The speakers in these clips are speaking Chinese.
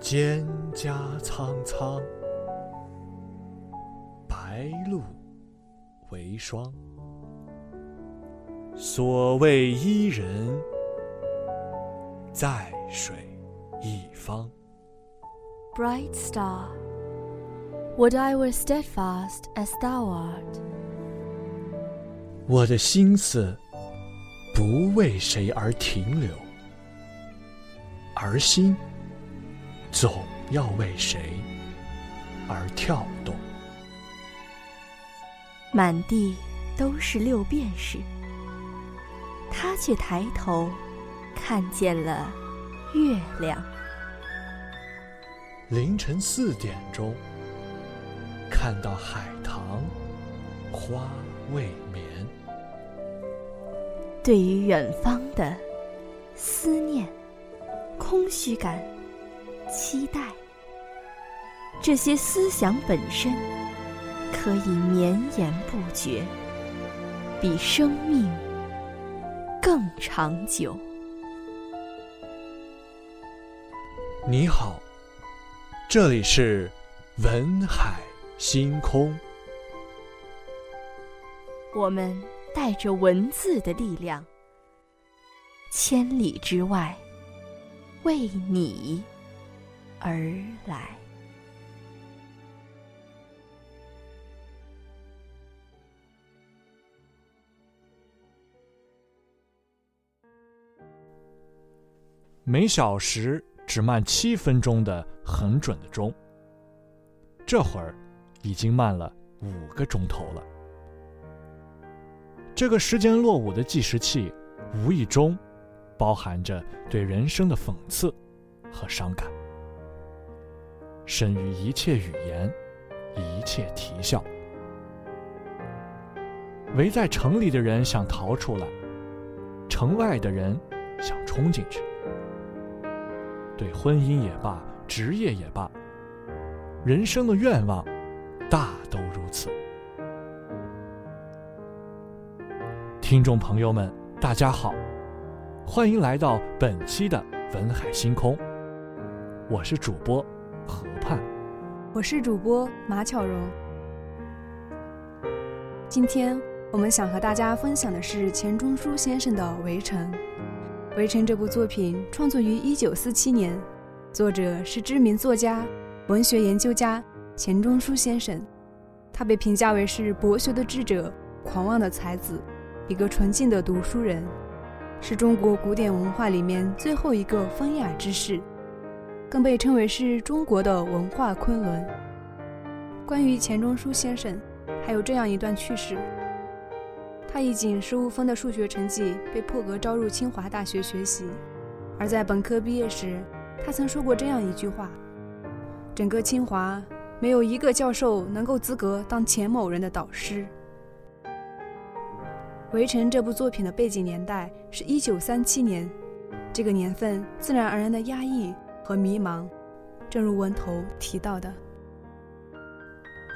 蒹葭苍苍，白露为霜。所谓伊人，在水一方。Bright star, would I were steadfast as thou art. 我的心思不为谁而停留，而心总要为谁而跳动。满地都是六便士，他却抬头看见了月亮。凌晨四点钟，看到海棠花未眠。对于远方的思念、空虚感、期待，这些思想本身可以绵延不绝，比生命更长久。你好，这里是文海星空。我们带着文字的力量，千里之外，为你而来。每小时只慢七分钟的很准的钟，这会儿已经慢了五个钟头了。这个时间落伍的计时器，无意中包含着对人生的讽刺和伤感，胜于一切语言，一切啼笑。围在城里的人想逃出来，城外的人想冲进去。对婚姻也罢，职业也罢，人生的愿望大都如此。听众朋友们，大家好，欢迎来到本期的文海星空，我是主播。我是主播马巧蓉。今天我们想和大家分享的是钱钟书先生的《围城》。《围城》这部作品创作于1947年，作者是知名作家、文学研究家钱钟书先生。他被评价为是博学的智者、狂妄的才子，一个纯净的读书人，是中国古典文化里面最后一个风雅之士，更被称为是中国的文化昆仑。关于钱钟书先生，还有这样一段趣事。他以仅十五分的数学成绩被破格招入清华大学学习，而在本科毕业时，他曾说过这样一句话：“整个清华没有一个教授能够资格当钱某人的导师。”《围城》这部作品的背景年代是一九三七年，这个年份自然而然的压抑和迷茫，正如文头提到的，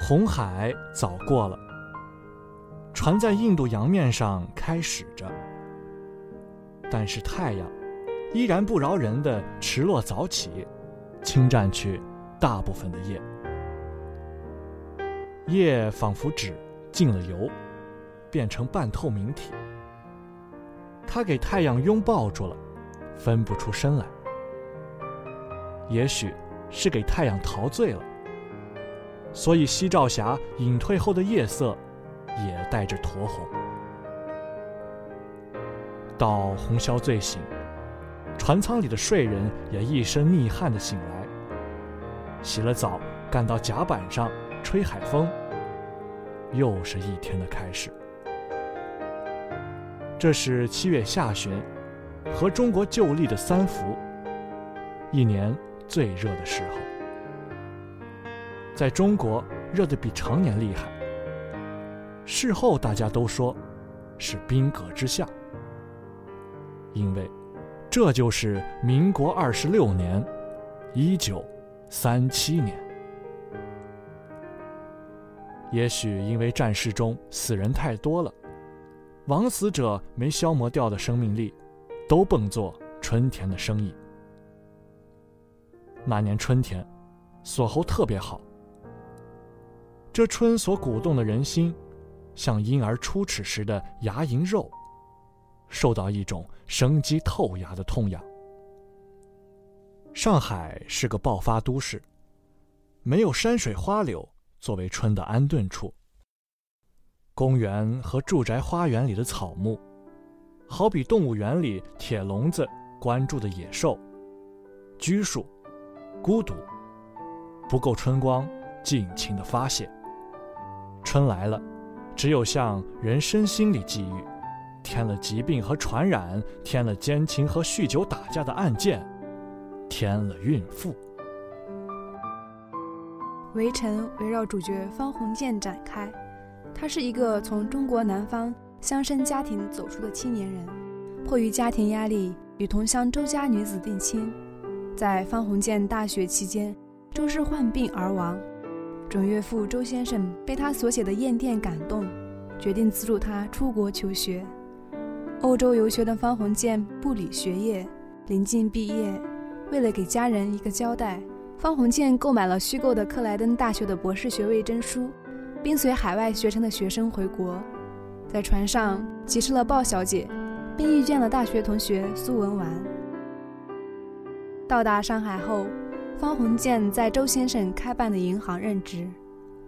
红海早过了。船在印度洋面上开始着，但是太阳依然不饶人的迟落早起，侵占去大部分的夜。夜仿佛纸进了油，变成半透明体。它给太阳拥抱住了，分不出身来。也许是给太阳陶醉了，所以夕照霞隐退后的夜色。也带着酡红。到红霄醉醒，船舱里的睡人也一身溺汗的醒来。洗了澡，赶到甲板上吹海风，又是一天的开始。这是七月下旬，和中国旧历的三伏，一年最热的时候。在中国，热得比常年厉害。事后大家都说，是冰格之下，因为这就是民国二十六年，一九三七年。也许因为战事中死人太多了，亡死者没消磨掉的生命力，都蹦作春天的生意。那年春天，锁喉特别好。这春所鼓动的人心，像婴儿初齿时的牙龈肉，受到一种生机透牙的痛痒。上海是个爆发都市，没有山水花柳作为春的安顿处。公园和住宅花园里的草木，好比动物园里铁笼子关住的野兽，拘束、孤独，不够春光尽情的发泄。春来了，只有向人身心里寄予，添了疾病和传染，添了奸情和酗酒打架的案件，添了孕妇。围城围绕主角方鸿渐展开，他是一个从中国南方乡绅家庭走出的青年人，迫于家庭压力，与同乡周家女子定亲。在方鸿渐大学期间，周氏患病而亡。准岳父周先生被他所写的唁电感动，决定资助他出国求学。欧洲游学的方鸿渐不理学业，临近毕业，为了给家人一个交代，方鸿渐购买了虚构的克莱登大学的博士学位证书，并随海外学成的学生回国。在船上结识了鲍小姐，并遇见了大学同学苏文纨。到达上海后。方鸿渐在周先生开办的银行任职，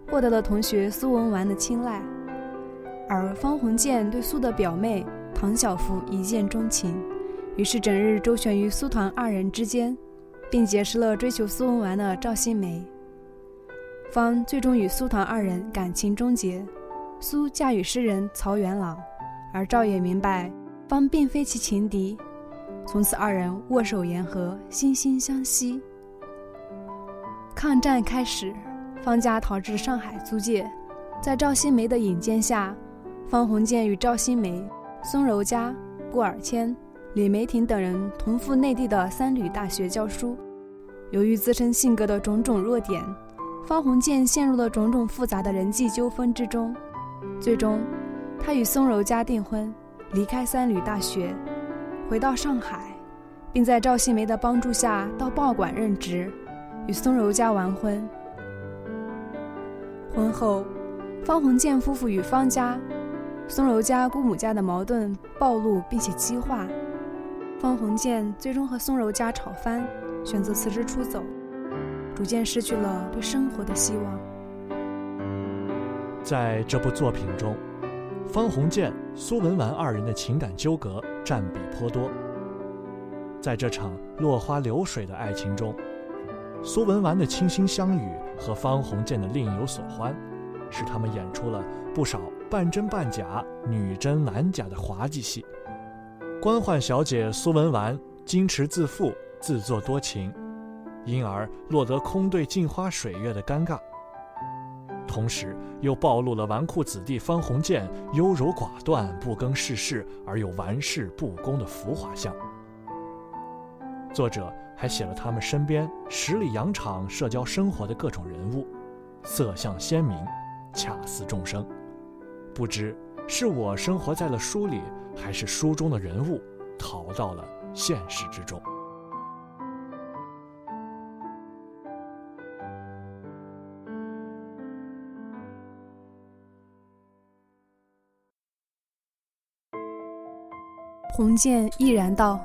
获得了同学苏文纨的青睐，而方鸿渐对苏的表妹唐晓芙一见钟情，于是整日周旋于苏唐二人之间，并结识了追求苏文纨的赵新梅。方最终与苏唐二人感情终结，苏嫁与诗人曹元朗，而赵也明白方并非其情敌，从此二人握手言和，惺惺相惜。抗战开始，方家逃至上海租界，在赵新梅的引荐下，方鸿渐与赵新梅、松柔家、顾尔谦、李梅婷等人同赴内地的三旅大学教书。由于自身性格的种种弱点，方鸿渐陷入了种种复杂的人际纠纷之中。最终，他与松柔家订婚，离开三旅大学，回到上海，并在赵新梅的帮助下到报馆任职。与松柔家完婚。婚后，方鸿渐夫妇与方家、松柔家姑母家的矛盾暴露并且激化。方鸿渐最终和松柔家吵翻，选择辞职出走，逐渐失去了对生活的希望。在这部作品中，方鸿渐、苏文纨二人的情感纠葛占比颇多。在这场落花流水的爱情中，苏文纨的倾心相与和方鸿渐的另有所欢，使他们演出了不少半真半假、女真男假的滑稽戏。官宦小姐苏文纨矜持自负、自作多情，因而落得空对镜花水月的尴尬。同时，又暴露了纨绔子弟方鸿渐优柔寡断、不更世事而又玩世不恭的浮华相。作者。还写了他们身边十里洋场社交生活的各种人物，色相鲜明，恰似众生。不知是我生活在了书里，还是书中的人物逃到了现实之中。鸿渐毅然道：“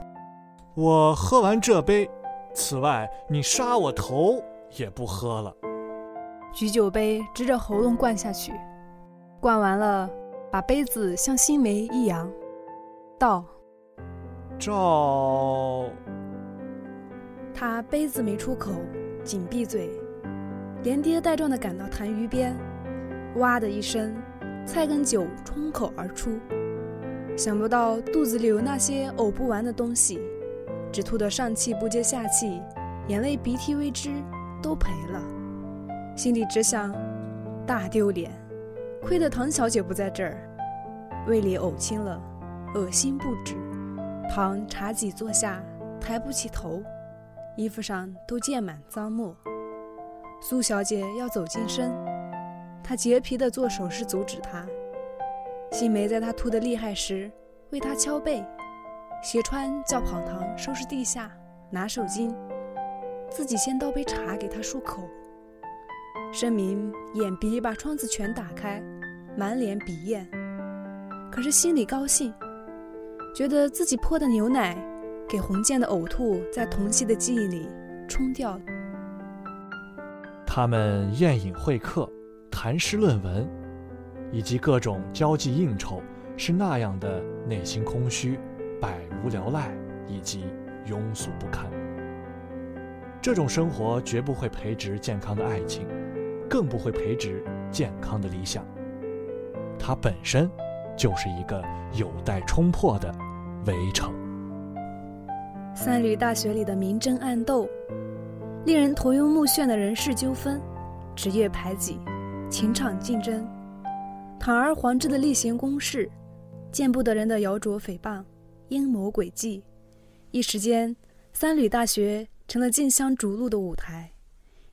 我喝完这杯。”此外，你杀我头也不喝了。举酒杯，直着喉咙灌下去，灌完了，把杯子向新梅一扬，道：“赵。”他杯子没出口，紧闭嘴，连跌带撞的赶到痰盂边，哇的一声，菜跟酒冲口而出，想不到肚子里有那些呕不完的东西。只吐得上气不接下气，眼泪鼻涕为之，都赔了。心里只想，大丢脸，亏得唐小姐不在这儿。胃里呕青了，恶心不止。唐茶几坐下，抬不起头，衣服上都溅满脏沫。苏小姐要走近身，他洁癖的做手势阻止她。新梅在他吐得厉害时，为他敲背。斜川叫跑堂收拾地下，拿手巾。自己先倒杯茶给他漱口。申明眼鼻把窗子全打开，满脸鼻炎，可是心里高兴，觉得自己泼的牛奶给洪建的呕吐在童夕的记忆里冲掉了。他们宴饮会客，谈诗论文，以及各种交际应酬，是那样的内心空虚、百无聊赖以及庸俗不堪。这种生活绝不会培植健康的爱情，更不会培植健康的理想。它本身就是一个有待冲破的围城。三旅大学里的明争暗斗。令人头晕目眩的人事纠纷、职业排挤、情场竞争、堂而皇之的例行公事、见不得人的谣诼诽谤、阴谋诡计，一时间，三旅大学成了竞相逐鹿的舞台。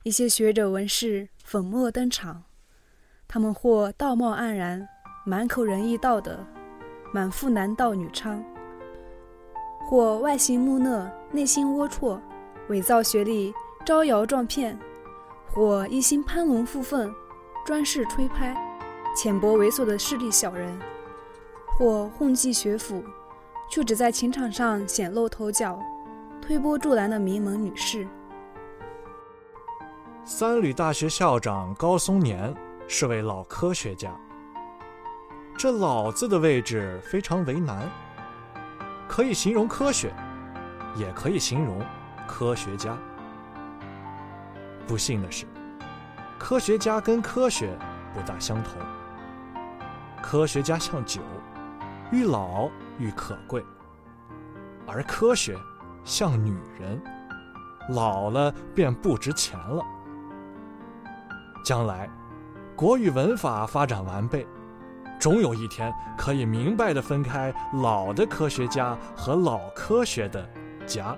一些学者文士粉墨登场，他们或道貌岸然，满口仁义道德，满腹男盗女娼；或外形木讷，内心龌龊，伪造学历。招摇撞骗，或一心攀龙附凤、专事吹拍、浅薄猥琐的势利小人，或混迹学府，却只在情场上显露头角、推波助澜的名门女士。三旅大学校长高松年是位老科学家。这“老”字的位置非常为难，可以形容科学，也可以形容科学家。不幸的是，科学家跟科学不大相同。科学家像酒，愈老愈可贵；而科学像女人，老了便不值钱了。将来，国语文法发展完备，终有一天可以明白的分开老的科学家和老科学的家，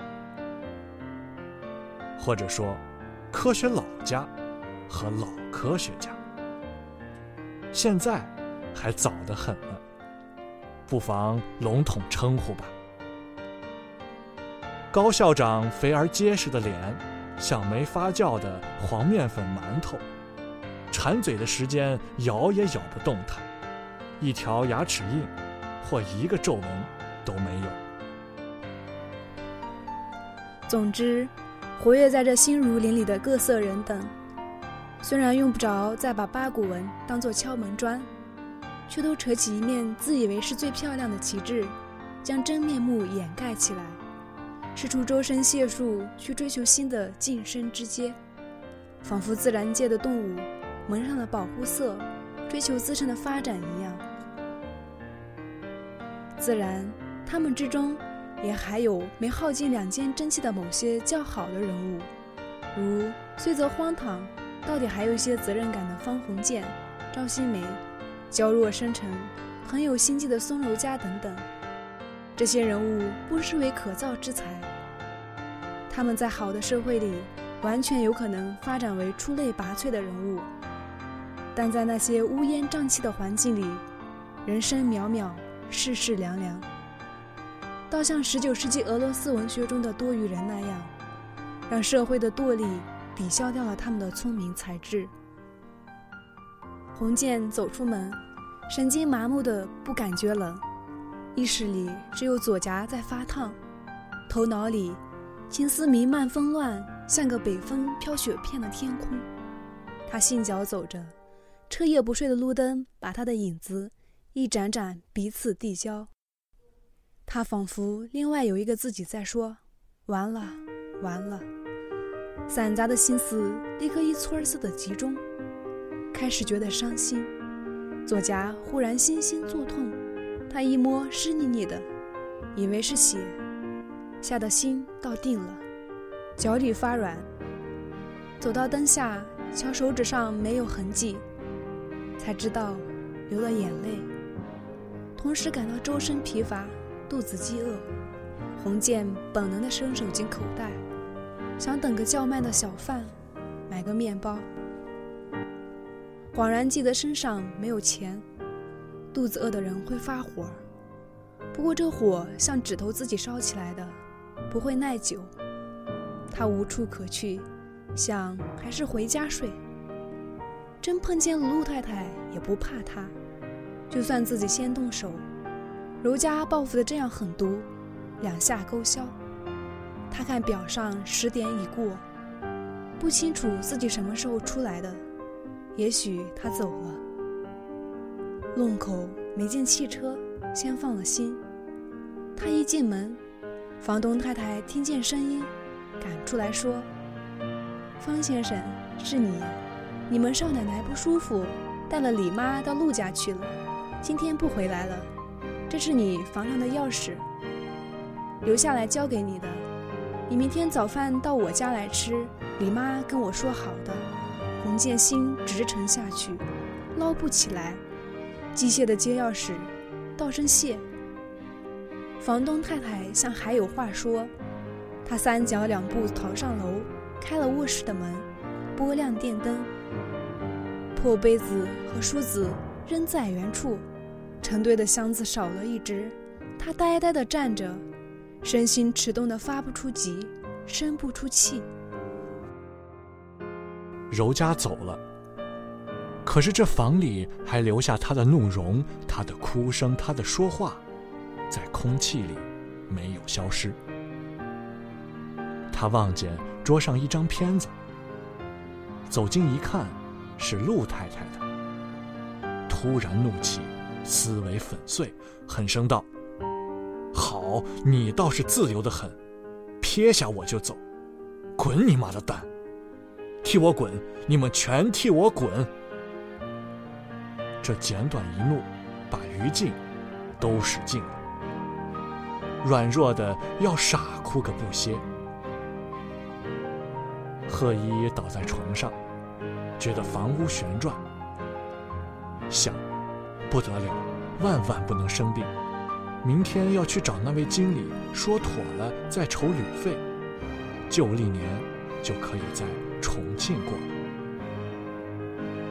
或者说。科学老家和老科学家，现在还早得很呢，不妨笼统称呼吧。高校长肥而结实的脸，像没发酵的黄面粉馒头，馋嘴的时间咬也咬不动它，一条牙齿印或一个皱纹都没有。总之。活跃在这新儒林里的各色人等，虽然用不着再把八股文当做敲门砖，却都扯起一面自以为是最漂亮的旗帜，将真面目掩盖起来，使出周身解数去追求新的晋升之阶，仿佛自然界的动物蒙上了保护色，追求自身的发展一样。自然，他们之中。也还有没耗尽两件真气的某些较好的人物，如虽则荒唐，到底还有一些责任感的方鸿渐、赵新梅，娇弱深沉、很有心计的松柔家等等。这些人物不失为可造之才，他们在好的社会里完全有可能发展为出类拔萃的人物，但在那些乌烟瘴气的环境里，人生渺渺，世事凉凉。倒像十九世纪俄罗斯文学中的多余人那样，让社会的惰力抵消掉了他们的聪明才智。洪建走出门，神经麻木的不感觉冷，意识里只有左颊在发烫，头脑里青丝弥漫纷乱，像个北风飘雪片的天空。他信脚走着，彻夜不睡的路灯把他的影子一盏盏彼此递交。他仿佛另外有一个自己在说：“完了，完了。”散杂的心思立刻一撮儿似的集中，开始觉得伤心，左颊忽然心心作痛。他一摸湿腻腻的，以为是血，吓得心倒定了，脚底发软。走到灯下，瞧手指上没有痕迹，才知道流了眼泪，同时感到周身疲乏。肚子饥饿，洪建本能地伸手进口袋，想等个叫卖的小贩，买个面包。恍然记得身上没有钱，肚子饿的人会发火，不过这火像指头自己烧起来的，不会耐久。他无处可去，想还是回家睡。真碰见了陆太太，也不怕他。就算自己先动手，柔家报复的这样狠毒，两下勾销。他看表上十点已过，不清楚自己什么时候出来的，也许他走了。弄口没见汽车，先放了心。他一进门，房东太太听见声音，赶出来说：“方先生，是你。你们少奶奶不舒服，带了李妈到陆家去了，今天不回来了。这是你房上的钥匙，留下来交给你的。你明天早饭到我家来吃。李妈跟我说好的。”洪建新直沉下去，捞不起来，机械的接钥匙，道声谢。房东太太像还有话说，她三脚两步逃上楼，开了卧室的门，拨亮电灯。破杯子和梳子扔在原处，成堆的箱子少了一只。她呆呆地站着，身心迟钝的发不出急，生不出气。柔嘉走了，可是这房里还留下她的怒容、她的哭声、她的说话。在空气里没有消失。他望见桌上一张片子，走近一看，是陆太太的。突然怒气，思维粉碎，狠声道：“好，你倒是自由的很，撇下我就走，滚你妈的蛋！替我滚！你们全替我滚！”这简短一怒，把于禁都使尽了。软弱的要傻哭个不歇。贺一倒在床上，觉得房屋旋转，想，不得了，万万不能生病。明天要去找那位经理说妥了，再筹旅费，旧历年就可以在重庆过了。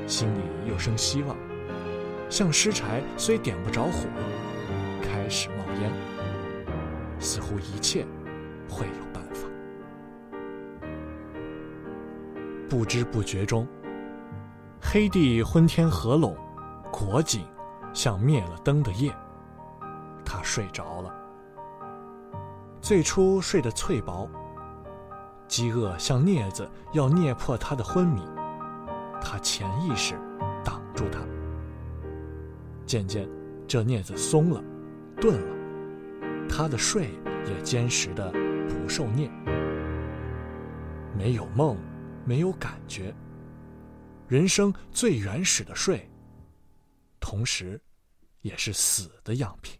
心里又生希望，像湿柴虽点不着火，开始冒烟。似乎一切会有办法。不知不觉中，黑地昏天合拢，裹紧像灭了灯的夜。他睡着了。最初睡得脆薄，饥饿像镊子要捏破他的昏迷，他潜意识挡住他。渐渐，这镊子松了，钝了。他的睡也坚实的不受念，没有梦，没有感觉，人生最原始的睡，同时，也是死的样品。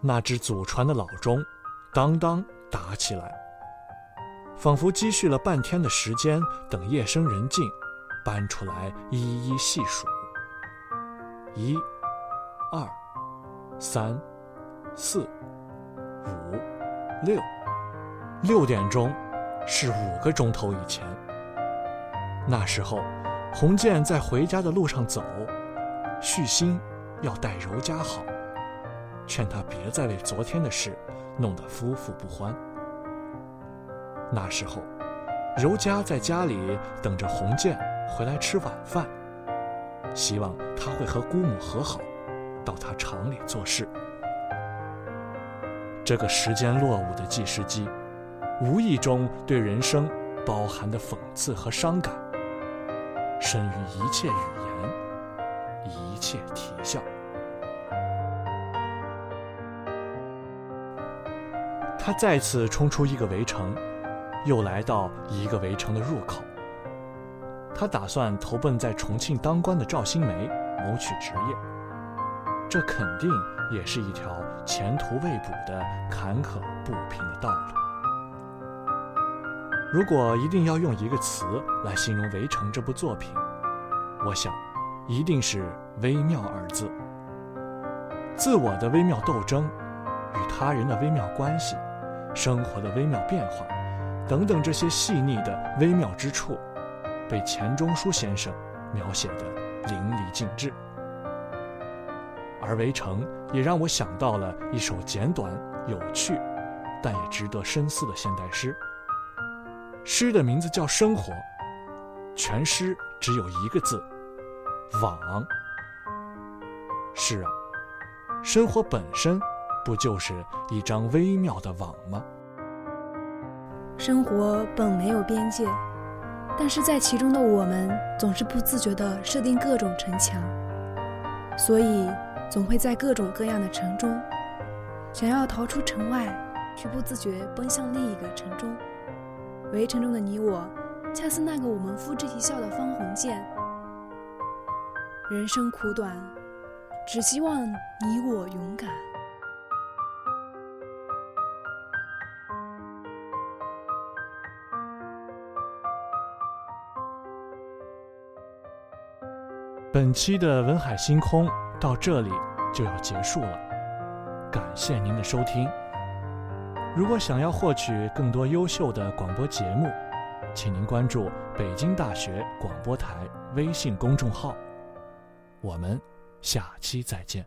那只祖传的老钟，当当打起来，仿佛积蓄了半天的时间，等夜深人静，搬出来一一细数。一，二，三。四、五、六，六点钟，是五个钟头以前。那时候，洪建在回家的路上走，旭心要待柔家好，劝他别再为昨天的事弄得夫妇不欢。那时候，柔嘉在家里等着洪建回来吃晚饭，希望他会和姑母和好，到他厂里做事。这个时间落伍的计时机，无意中对人生包含的讽刺和伤感，深于一切语言，一切啼笑。他再次冲出一个围城，又来到一个围城的入口。他打算投奔在重庆当官的赵新梅，谋取职业。这肯定也是一条前途未卜的坎坷不平的道路。如果一定要用一个词来形容《围城》这部作品，我想，一定是“微妙”二字。自我的微妙斗争，与他人的微妙关系，生活的微妙变化，等等这些细腻的微妙之处，被钱钟书先生描写的淋漓尽致。而《围城》也让我想到了一首简短、有趣，但也值得深思的现代诗。诗的名字叫《生活》，全诗只有一个字“网”。是啊，生活本身不就是一张微妙的网吗？生活本没有边界，但是在其中的我们总是不自觉地设定各种城墙，所以总会在各种各样的城中，想要逃出城外，却不自觉奔向另一个城中。围城中的你我，恰似那个我们付之一笑的方鸿渐。人生苦短，只希望你我勇敢。本期的文海星空到这里就要结束了，感谢您的收听。如果想要获取更多优秀的广播节目，请您关注北京大学广播台微信公众号。我们下期再见。